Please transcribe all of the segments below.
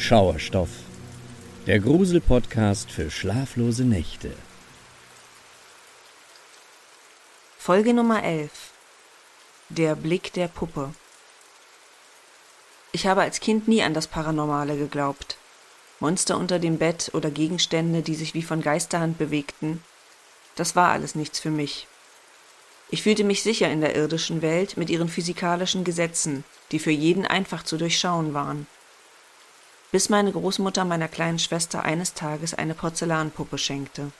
Schauerstoff, der Grusel-Podcast für schlaflose Nächte. Folge Nummer 11 Der Blick der Puppe Ich habe als Kind nie an das Paranormale geglaubt. Monster unter dem Bett oder Gegenstände, die sich wie von Geisterhand bewegten, das war alles nichts für mich. Ich fühlte mich sicher in der irdischen Welt mit ihren physikalischen Gesetzen, die für jeden einfach zu durchschauen waren bis meine Großmutter meiner kleinen Schwester eines Tages eine Porzellanpuppe schenkte.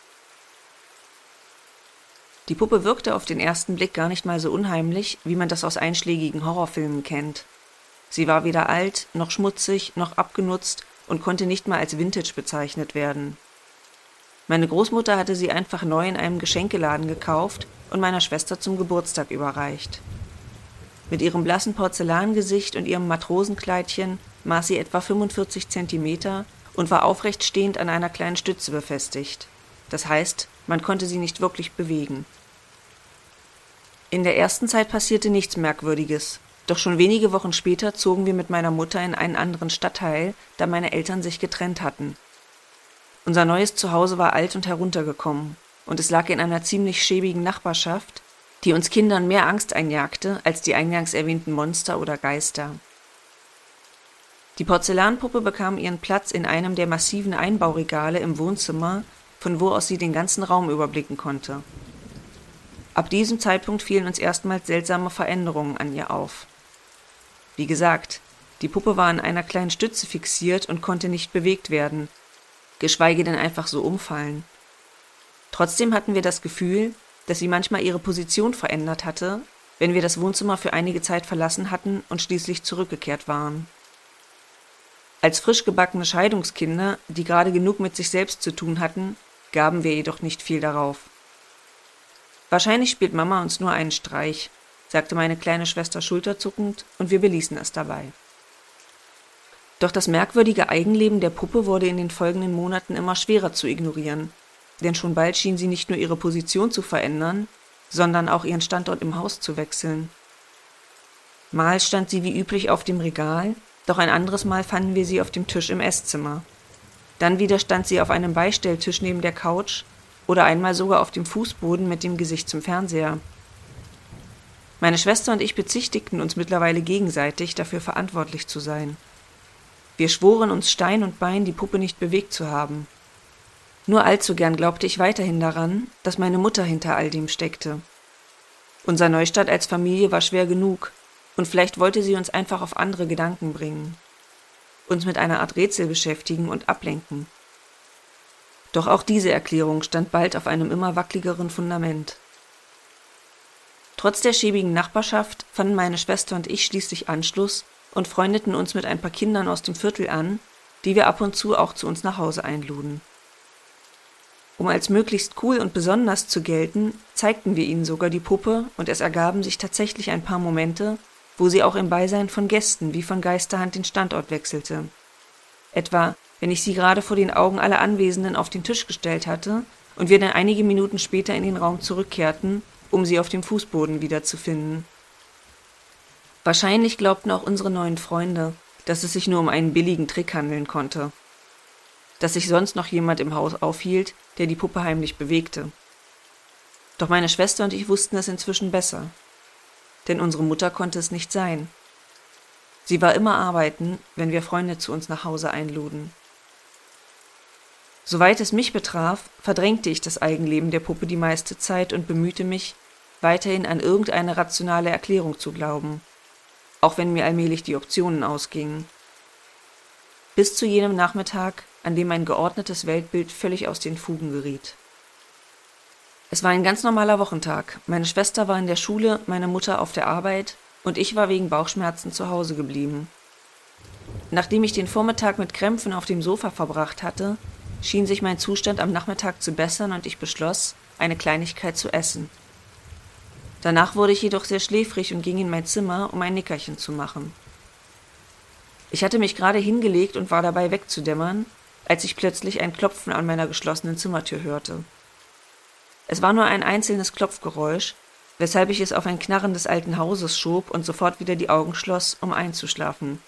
Die Puppe wirkte auf den ersten Blick gar nicht mal so unheimlich, wie man das aus einschlägigen Horrorfilmen kennt. Sie war weder alt, noch schmutzig, noch abgenutzt und konnte nicht mal als Vintage bezeichnet werden. Meine Großmutter hatte sie einfach neu in einem Geschenkeladen gekauft und meiner Schwester zum Geburtstag überreicht. Mit ihrem blassen Porzellangesicht und ihrem Matrosenkleidchen maß sie etwa 45 Zentimeter und war aufrecht stehend an einer kleinen Stütze befestigt. Das heißt, man konnte sie nicht wirklich bewegen. In der ersten Zeit passierte nichts Merkwürdiges, doch schon wenige Wochen später zogen wir mit meiner Mutter in einen anderen Stadtteil, da meine Eltern sich getrennt hatten. Unser neues Zuhause war alt und heruntergekommen, und es lag in einer ziemlich schäbigen Nachbarschaft, die uns Kindern mehr Angst einjagte als die eingangs erwähnten Monster oder Geister. Die Porzellanpuppe bekam ihren Platz in einem der massiven Einbauregale im Wohnzimmer, von wo aus sie den ganzen Raum überblicken konnte. Ab diesem Zeitpunkt fielen uns erstmals seltsame Veränderungen an ihr auf. Wie gesagt, die Puppe war an einer kleinen Stütze fixiert und konnte nicht bewegt werden, geschweige denn einfach so umfallen. Trotzdem hatten wir das Gefühl, dass sie manchmal ihre Position verändert hatte, wenn wir das Wohnzimmer für einige Zeit verlassen hatten und schließlich zurückgekehrt waren. Als frisch gebackene Scheidungskinder, die gerade genug mit sich selbst zu tun hatten, gaben wir jedoch nicht viel darauf. Wahrscheinlich spielt Mama uns nur einen Streich, sagte meine kleine Schwester schulterzuckend, und wir beließen es dabei. Doch das merkwürdige Eigenleben der Puppe wurde in den folgenden Monaten immer schwerer zu ignorieren, denn schon bald schien sie nicht nur ihre Position zu verändern, sondern auch ihren Standort im Haus zu wechseln. Mal stand sie wie üblich auf dem Regal, doch ein anderes Mal fanden wir sie auf dem Tisch im Esszimmer. Dann wieder stand sie auf einem Beistelltisch neben der Couch oder einmal sogar auf dem Fußboden mit dem Gesicht zum Fernseher. Meine Schwester und ich bezichtigten uns mittlerweile gegenseitig, dafür verantwortlich zu sein. Wir schworen uns Stein und Bein, die Puppe nicht bewegt zu haben. Nur allzu gern glaubte ich weiterhin daran, dass meine Mutter hinter all dem steckte. Unser Neustart als Familie war schwer genug, und vielleicht wollte sie uns einfach auf andere Gedanken bringen, uns mit einer Art Rätsel beschäftigen und ablenken. Doch auch diese Erklärung stand bald auf einem immer wackeligeren Fundament. Trotz der schäbigen Nachbarschaft fanden meine Schwester und ich schließlich Anschluss und freundeten uns mit ein paar Kindern aus dem Viertel an, die wir ab und zu auch zu uns nach Hause einluden. Um als möglichst cool und besonders zu gelten, zeigten wir ihnen sogar die Puppe und es ergaben sich tatsächlich ein paar Momente, wo sie auch im Beisein von Gästen wie von Geisterhand den Standort wechselte. Etwa, wenn ich sie gerade vor den Augen aller Anwesenden auf den Tisch gestellt hatte und wir dann einige Minuten später in den Raum zurückkehrten, um sie auf dem Fußboden wiederzufinden. Wahrscheinlich glaubten auch unsere neuen Freunde, dass es sich nur um einen billigen Trick handeln konnte. Dass sich sonst noch jemand im Haus aufhielt, der die Puppe heimlich bewegte. Doch meine Schwester und ich wussten es inzwischen besser denn unsere Mutter konnte es nicht sein. Sie war immer arbeiten, wenn wir Freunde zu uns nach Hause einluden. Soweit es mich betraf, verdrängte ich das Eigenleben der Puppe die meiste Zeit und bemühte mich, weiterhin an irgendeine rationale Erklärung zu glauben, auch wenn mir allmählich die Optionen ausgingen. Bis zu jenem Nachmittag, an dem mein geordnetes Weltbild völlig aus den Fugen geriet. Es war ein ganz normaler Wochentag. Meine Schwester war in der Schule, meine Mutter auf der Arbeit und ich war wegen Bauchschmerzen zu Hause geblieben. Nachdem ich den Vormittag mit Krämpfen auf dem Sofa verbracht hatte, schien sich mein Zustand am Nachmittag zu bessern und ich beschloss, eine Kleinigkeit zu essen. Danach wurde ich jedoch sehr schläfrig und ging in mein Zimmer, um ein Nickerchen zu machen. Ich hatte mich gerade hingelegt und war dabei wegzudämmern, als ich plötzlich ein Klopfen an meiner geschlossenen Zimmertür hörte. Es war nur ein einzelnes Klopfgeräusch, weshalb ich es auf ein Knarren des alten Hauses schob und sofort wieder die Augen schloss, um einzuschlafen.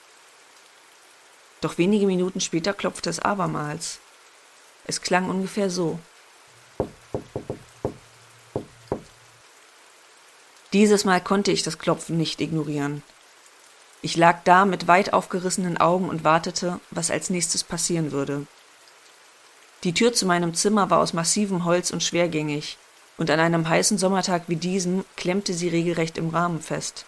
Doch wenige Minuten später klopfte es abermals. Es klang ungefähr so. Dieses Mal konnte ich das Klopfen nicht ignorieren. Ich lag da mit weit aufgerissenen Augen und wartete, was als nächstes passieren würde. Die Tür zu meinem Zimmer war aus massivem Holz und schwergängig, und an einem heißen Sommertag wie diesem klemmte sie regelrecht im Rahmen fest.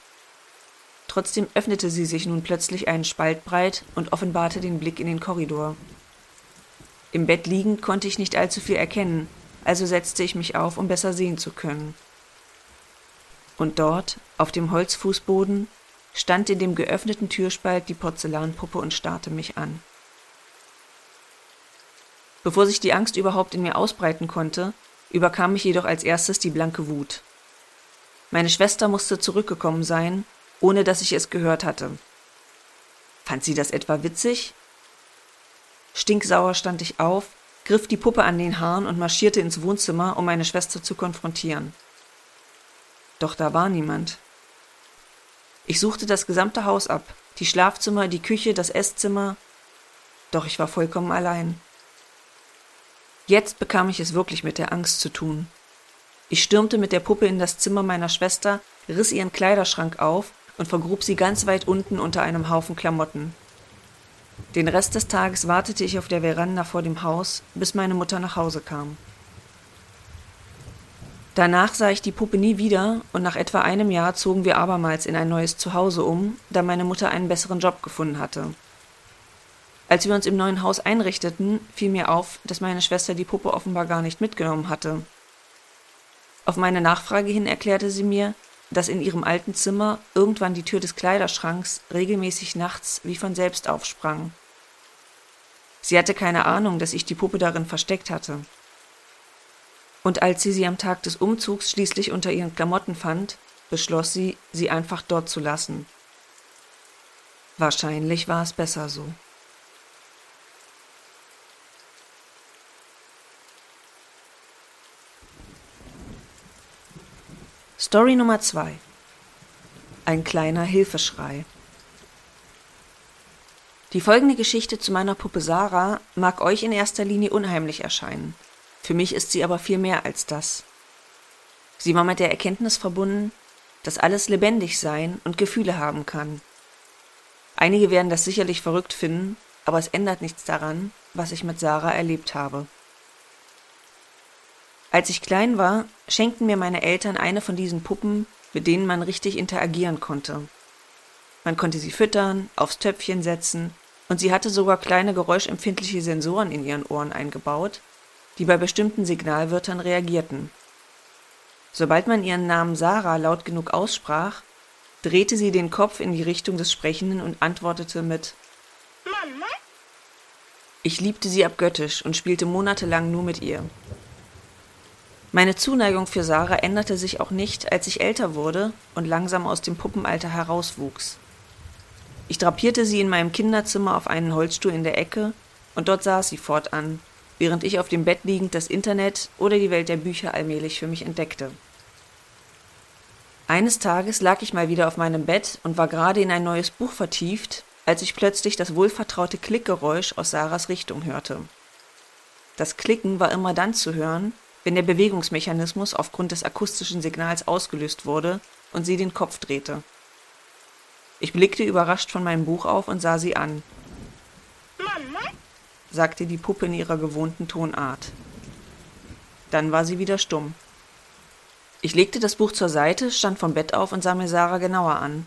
Trotzdem öffnete sie sich nun plötzlich einen Spalt breit und offenbarte den Blick in den Korridor. Im Bett liegend konnte ich nicht allzu viel erkennen, also setzte ich mich auf, um besser sehen zu können. Und dort, auf dem Holzfußboden, stand in dem geöffneten Türspalt die Porzellanpuppe und starrte mich an. Bevor sich die Angst überhaupt in mir ausbreiten konnte, überkam mich jedoch als erstes die blanke Wut. Meine Schwester musste zurückgekommen sein, ohne dass ich es gehört hatte. Fand sie das etwa witzig? Stinksauer stand ich auf, griff die Puppe an den Haaren und marschierte ins Wohnzimmer, um meine Schwester zu konfrontieren. Doch da war niemand. Ich suchte das gesamte Haus ab, die Schlafzimmer, die Küche, das Esszimmer, doch ich war vollkommen allein. Jetzt bekam ich es wirklich mit der Angst zu tun. Ich stürmte mit der Puppe in das Zimmer meiner Schwester, riss ihren Kleiderschrank auf und vergrub sie ganz weit unten unter einem Haufen Klamotten. Den Rest des Tages wartete ich auf der Veranda vor dem Haus, bis meine Mutter nach Hause kam. Danach sah ich die Puppe nie wieder und nach etwa einem Jahr zogen wir abermals in ein neues Zuhause um, da meine Mutter einen besseren Job gefunden hatte. Als wir uns im neuen Haus einrichteten, fiel mir auf, dass meine Schwester die Puppe offenbar gar nicht mitgenommen hatte. Auf meine Nachfrage hin erklärte sie mir, dass in ihrem alten Zimmer irgendwann die Tür des Kleiderschranks regelmäßig nachts wie von selbst aufsprang. Sie hatte keine Ahnung, dass ich die Puppe darin versteckt hatte. Und als sie sie am Tag des Umzugs schließlich unter ihren Klamotten fand, beschloss sie, sie einfach dort zu lassen. Wahrscheinlich war es besser so. Story Nummer 2 Ein kleiner Hilfeschrei Die folgende Geschichte zu meiner Puppe Sarah mag euch in erster Linie unheimlich erscheinen. Für mich ist sie aber viel mehr als das. Sie war mit der Erkenntnis verbunden, dass alles lebendig sein und Gefühle haben kann. Einige werden das sicherlich verrückt finden, aber es ändert nichts daran, was ich mit Sarah erlebt habe. Als ich klein war, schenkten mir meine Eltern eine von diesen Puppen, mit denen man richtig interagieren konnte. Man konnte sie füttern, aufs Töpfchen setzen, und sie hatte sogar kleine geräuschempfindliche Sensoren in ihren Ohren eingebaut, die bei bestimmten Signalwörtern reagierten. Sobald man ihren Namen Sarah laut genug aussprach, drehte sie den Kopf in die Richtung des Sprechenden und antwortete mit Mama. Ich liebte sie abgöttisch und spielte monatelang nur mit ihr. Meine Zuneigung für Sarah änderte sich auch nicht, als ich älter wurde und langsam aus dem Puppenalter herauswuchs. Ich drapierte sie in meinem Kinderzimmer auf einen Holzstuhl in der Ecke und dort saß sie fortan, während ich auf dem Bett liegend das Internet oder die Welt der Bücher allmählich für mich entdeckte. Eines Tages lag ich mal wieder auf meinem Bett und war gerade in ein neues Buch vertieft, als ich plötzlich das wohlvertraute Klickgeräusch aus Sarahs Richtung hörte. Das Klicken war immer dann zu hören, wenn der Bewegungsmechanismus aufgrund des akustischen Signals ausgelöst wurde und sie den Kopf drehte. Ich blickte überrascht von meinem Buch auf und sah sie an sagte die Puppe in ihrer gewohnten Tonart. Dann war sie wieder stumm. Ich legte das Buch zur Seite, stand vom Bett auf und sah mir Sarah genauer an.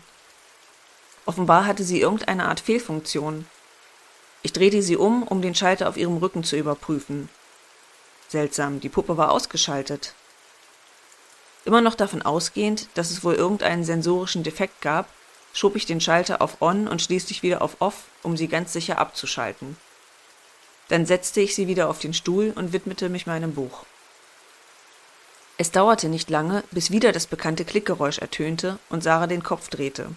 Offenbar hatte sie irgendeine Art Fehlfunktion. Ich drehte sie um, um den Schalter auf ihrem Rücken zu überprüfen. Seltsam, die Puppe war ausgeschaltet. Immer noch davon ausgehend, dass es wohl irgendeinen sensorischen Defekt gab, schob ich den Schalter auf On und schließlich wieder auf Off, um sie ganz sicher abzuschalten. Dann setzte ich sie wieder auf den Stuhl und widmete mich meinem Buch. Es dauerte nicht lange, bis wieder das bekannte Klickgeräusch ertönte und Sarah den Kopf drehte.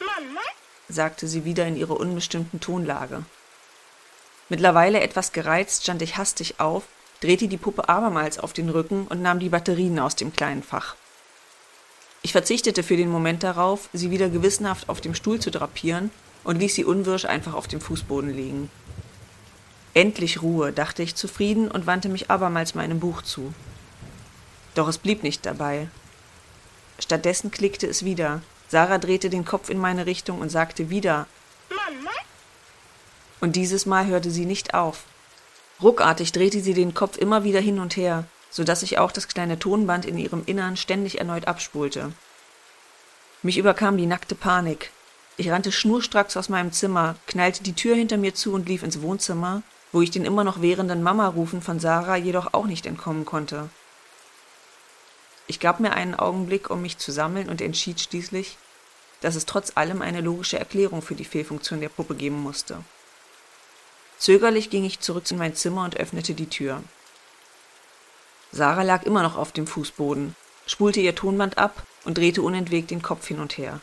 Mama? sagte sie wieder in ihrer unbestimmten Tonlage. Mittlerweile etwas gereizt stand ich hastig auf, drehte die Puppe abermals auf den Rücken und nahm die Batterien aus dem kleinen Fach. Ich verzichtete für den Moment darauf, sie wieder gewissenhaft auf dem Stuhl zu drapieren und ließ sie unwirsch einfach auf dem Fußboden liegen. Endlich Ruhe, dachte ich zufrieden und wandte mich abermals meinem Buch zu. Doch es blieb nicht dabei. Stattdessen klickte es wieder. Sarah drehte den Kopf in meine Richtung und sagte wieder Mama. Und dieses Mal hörte sie nicht auf. Ruckartig drehte sie den Kopf immer wieder hin und her, so dass sich auch das kleine Tonband in ihrem Innern ständig erneut abspulte. Mich überkam die nackte Panik. Ich rannte schnurstracks aus meinem Zimmer, knallte die Tür hinter mir zu und lief ins Wohnzimmer, wo ich den immer noch währenden Mama-Rufen von Sarah jedoch auch nicht entkommen konnte. Ich gab mir einen Augenblick, um mich zu sammeln und entschied schließlich, dass es trotz allem eine logische Erklärung für die Fehlfunktion der Puppe geben musste. Zögerlich ging ich zurück in mein Zimmer und öffnete die Tür. Sarah lag immer noch auf dem Fußboden, spulte ihr Tonband ab und drehte unentwegt den Kopf hin und her.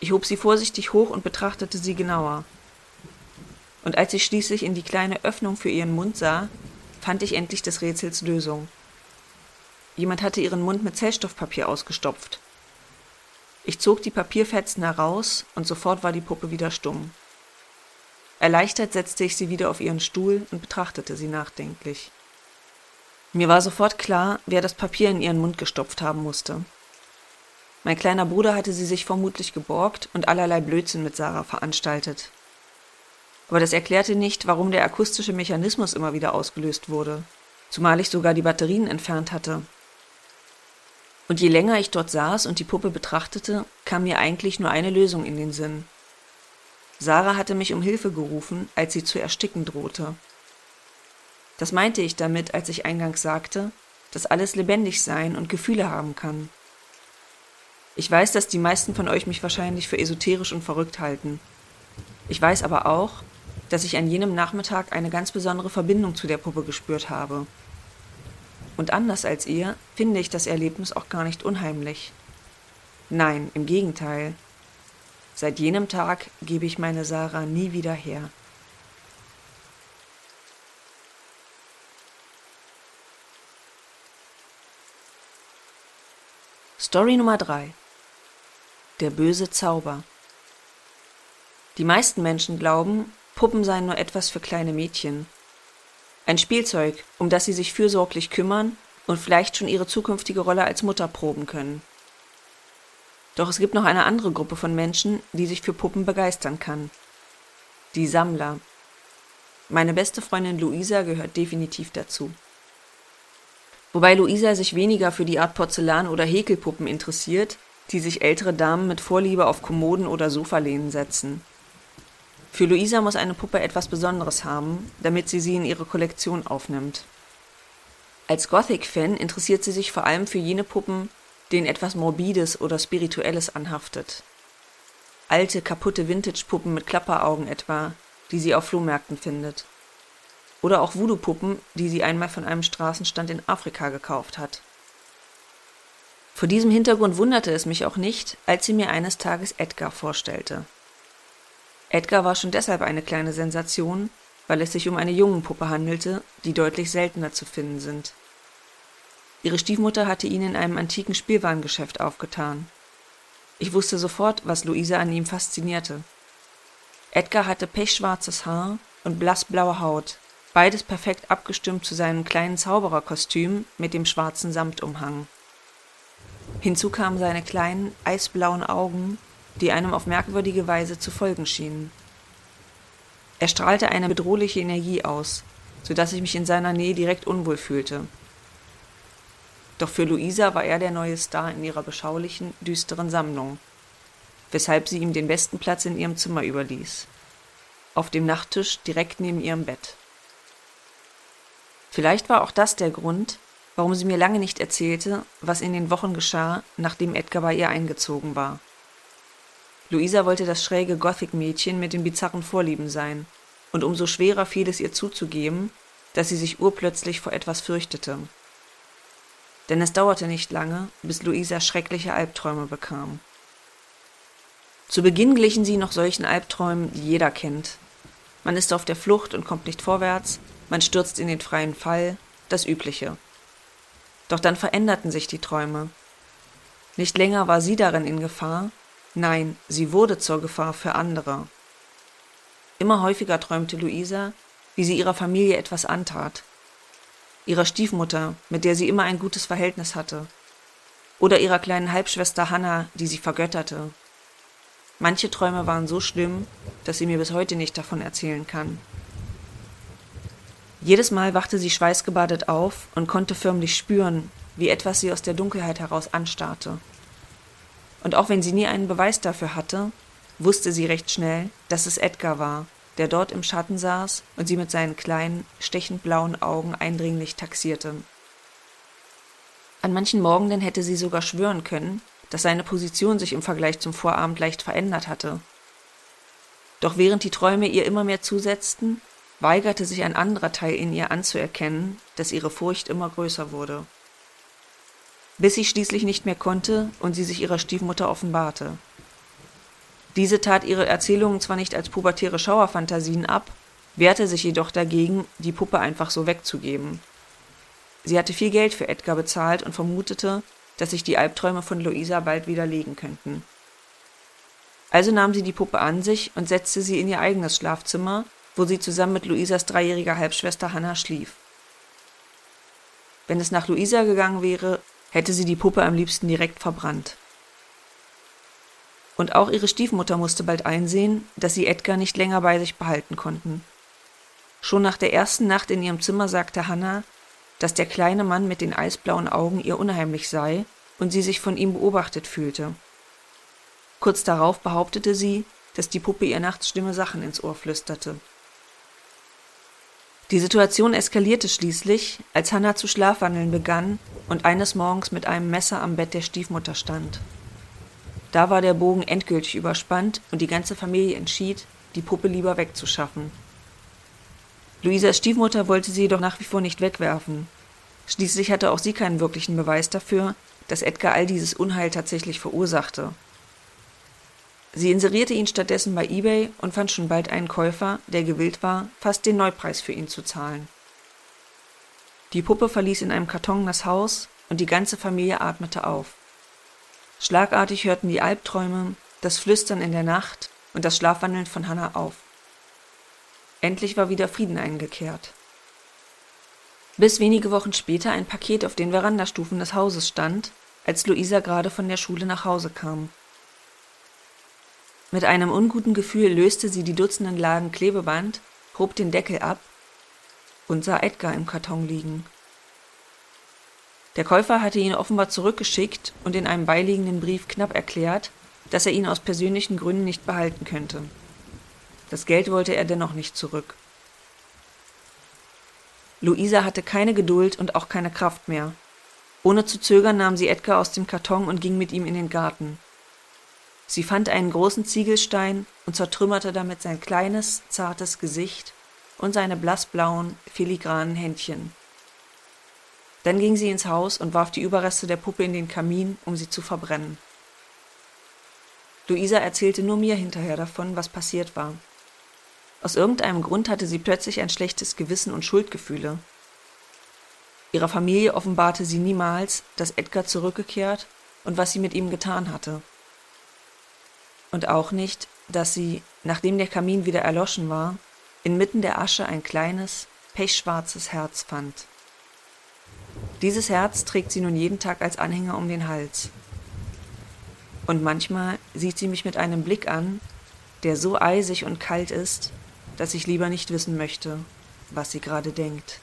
Ich hob sie vorsichtig hoch und betrachtete sie genauer. Und als ich schließlich in die kleine Öffnung für ihren Mund sah, fand ich endlich des Rätsels Lösung. Jemand hatte ihren Mund mit Zellstoffpapier ausgestopft. Ich zog die Papierfetzen heraus und sofort war die Puppe wieder stumm. Erleichtert setzte ich sie wieder auf ihren Stuhl und betrachtete sie nachdenklich. Mir war sofort klar, wer das Papier in ihren Mund gestopft haben musste. Mein kleiner Bruder hatte sie sich vermutlich geborgt und allerlei Blödsinn mit Sarah veranstaltet. Aber das erklärte nicht, warum der akustische Mechanismus immer wieder ausgelöst wurde, zumal ich sogar die Batterien entfernt hatte. Und je länger ich dort saß und die Puppe betrachtete, kam mir eigentlich nur eine Lösung in den Sinn. Sarah hatte mich um Hilfe gerufen, als sie zu ersticken drohte. Das meinte ich damit, als ich eingangs sagte, dass alles lebendig sein und Gefühle haben kann. Ich weiß, dass die meisten von euch mich wahrscheinlich für esoterisch und verrückt halten. Ich weiß aber auch, dass ich an jenem Nachmittag eine ganz besondere Verbindung zu der Puppe gespürt habe. Und anders als ihr finde ich das Erlebnis auch gar nicht unheimlich. Nein, im Gegenteil. Seit jenem Tag gebe ich meine Sarah nie wieder her. Story Nummer 3 Der böse Zauber Die meisten Menschen glauben, Puppen seien nur etwas für kleine Mädchen. Ein Spielzeug, um das sie sich fürsorglich kümmern und vielleicht schon ihre zukünftige Rolle als Mutter proben können. Doch es gibt noch eine andere Gruppe von Menschen, die sich für Puppen begeistern kann. Die Sammler. Meine beste Freundin Luisa gehört definitiv dazu. Wobei Luisa sich weniger für die Art Porzellan- oder Häkelpuppen interessiert, die sich ältere Damen mit Vorliebe auf Kommoden oder Sofalehnen setzen. Für Luisa muss eine Puppe etwas Besonderes haben, damit sie sie in ihre Kollektion aufnimmt. Als Gothic-Fan interessiert sie sich vor allem für jene Puppen, denen etwas Morbides oder Spirituelles anhaftet. Alte, kaputte Vintage-Puppen mit Klapperaugen etwa, die sie auf Flohmärkten findet. Oder auch Voodoo-Puppen, die sie einmal von einem Straßenstand in Afrika gekauft hat. Vor diesem Hintergrund wunderte es mich auch nicht, als sie mir eines Tages Edgar vorstellte. Edgar war schon deshalb eine kleine Sensation, weil es sich um eine Jungenpuppe handelte, die deutlich seltener zu finden sind. Ihre Stiefmutter hatte ihn in einem antiken Spielwarengeschäft aufgetan. Ich wusste sofort, was Luisa an ihm faszinierte. Edgar hatte pechschwarzes Haar und blassblaue Haut, beides perfekt abgestimmt zu seinem kleinen Zaubererkostüm mit dem schwarzen Samtumhang. Hinzu kamen seine kleinen, eisblauen Augen, die einem auf merkwürdige Weise zu folgen schienen. Er strahlte eine bedrohliche Energie aus, so dass ich mich in seiner Nähe direkt unwohl fühlte. Doch für Luisa war er der neue Star in ihrer beschaulichen, düsteren Sammlung, weshalb sie ihm den besten Platz in ihrem Zimmer überließ. Auf dem Nachttisch direkt neben ihrem Bett. Vielleicht war auch das der Grund, warum sie mir lange nicht erzählte, was in den Wochen geschah, nachdem Edgar bei ihr eingezogen war. Luisa wollte das schräge Gothic-Mädchen mit den bizarren Vorlieben sein, und umso schwerer fiel es ihr zuzugeben, dass sie sich urplötzlich vor etwas fürchtete. Denn es dauerte nicht lange, bis Luisa schreckliche Albträume bekam. Zu Beginn glichen sie noch solchen Albträumen, die jeder kennt. Man ist auf der Flucht und kommt nicht vorwärts, man stürzt in den freien Fall, das Übliche. Doch dann veränderten sich die Träume. Nicht länger war sie darin in Gefahr, Nein, sie wurde zur Gefahr für andere. Immer häufiger träumte Luisa, wie sie ihrer Familie etwas antat. Ihrer Stiefmutter, mit der sie immer ein gutes Verhältnis hatte. Oder ihrer kleinen Halbschwester Hannah, die sie vergötterte. Manche Träume waren so schlimm, dass sie mir bis heute nicht davon erzählen kann. Jedes Mal wachte sie schweißgebadet auf und konnte förmlich spüren, wie etwas sie aus der Dunkelheit heraus anstarrte. Und auch wenn sie nie einen Beweis dafür hatte, wusste sie recht schnell, dass es Edgar war, der dort im Schatten saß und sie mit seinen kleinen, stechend blauen Augen eindringlich taxierte. An manchen Morgenden hätte sie sogar schwören können, dass seine Position sich im Vergleich zum Vorabend leicht verändert hatte. Doch während die Träume ihr immer mehr zusetzten, weigerte sich ein anderer Teil in ihr anzuerkennen, dass ihre Furcht immer größer wurde. Bis sie schließlich nicht mehr konnte und sie sich ihrer Stiefmutter offenbarte. Diese tat ihre Erzählungen zwar nicht als pubertäre Schauerfantasien ab, wehrte sich jedoch dagegen, die Puppe einfach so wegzugeben. Sie hatte viel Geld für Edgar bezahlt und vermutete, dass sich die Albträume von Luisa bald widerlegen könnten. Also nahm sie die Puppe an sich und setzte sie in ihr eigenes Schlafzimmer, wo sie zusammen mit Luisas dreijähriger Halbschwester Hannah schlief. Wenn es nach Luisa gegangen wäre, hätte sie die Puppe am liebsten direkt verbrannt. Und auch ihre Stiefmutter musste bald einsehen, dass sie Edgar nicht länger bei sich behalten konnten. Schon nach der ersten Nacht in ihrem Zimmer sagte Hannah, dass der kleine Mann mit den eisblauen Augen ihr unheimlich sei und sie sich von ihm beobachtet fühlte. Kurz darauf behauptete sie, dass die Puppe ihr nachts schlimme Sachen ins Ohr flüsterte. Die Situation eskalierte schließlich, als Hannah zu schlafwandeln begann und eines Morgens mit einem Messer am Bett der Stiefmutter stand. Da war der Bogen endgültig überspannt und die ganze Familie entschied, die Puppe lieber wegzuschaffen. Luisas Stiefmutter wollte sie jedoch nach wie vor nicht wegwerfen. Schließlich hatte auch sie keinen wirklichen Beweis dafür, dass Edgar all dieses Unheil tatsächlich verursachte. Sie inserierte ihn stattdessen bei eBay und fand schon bald einen Käufer, der gewillt war, fast den Neupreis für ihn zu zahlen. Die Puppe verließ in einem Karton das Haus und die ganze Familie atmete auf. Schlagartig hörten die Albträume, das Flüstern in der Nacht und das Schlafwandeln von Hannah auf. Endlich war wieder Frieden eingekehrt. Bis wenige Wochen später ein Paket auf den Verandastufen des Hauses stand, als Luisa gerade von der Schule nach Hause kam. Mit einem unguten Gefühl löste sie die dutzenden Lagen Klebeband, hob den Deckel ab und sah Edgar im Karton liegen. Der Käufer hatte ihn offenbar zurückgeschickt und in einem beiliegenden Brief knapp erklärt, dass er ihn aus persönlichen Gründen nicht behalten könnte. Das Geld wollte er dennoch nicht zurück. Luisa hatte keine Geduld und auch keine Kraft mehr. Ohne zu zögern nahm sie Edgar aus dem Karton und ging mit ihm in den Garten. Sie fand einen großen Ziegelstein und zertrümmerte damit sein kleines, zartes Gesicht und seine blassblauen, filigranen Händchen. Dann ging sie ins Haus und warf die Überreste der Puppe in den Kamin, um sie zu verbrennen. Luisa erzählte nur mir hinterher davon, was passiert war. Aus irgendeinem Grund hatte sie plötzlich ein schlechtes Gewissen und Schuldgefühle. Ihrer Familie offenbarte sie niemals, dass Edgar zurückgekehrt und was sie mit ihm getan hatte. Und auch nicht, dass sie, nachdem der Kamin wieder erloschen war, inmitten der Asche ein kleines, pechschwarzes Herz fand. Dieses Herz trägt sie nun jeden Tag als Anhänger um den Hals. Und manchmal sieht sie mich mit einem Blick an, der so eisig und kalt ist, dass ich lieber nicht wissen möchte, was sie gerade denkt.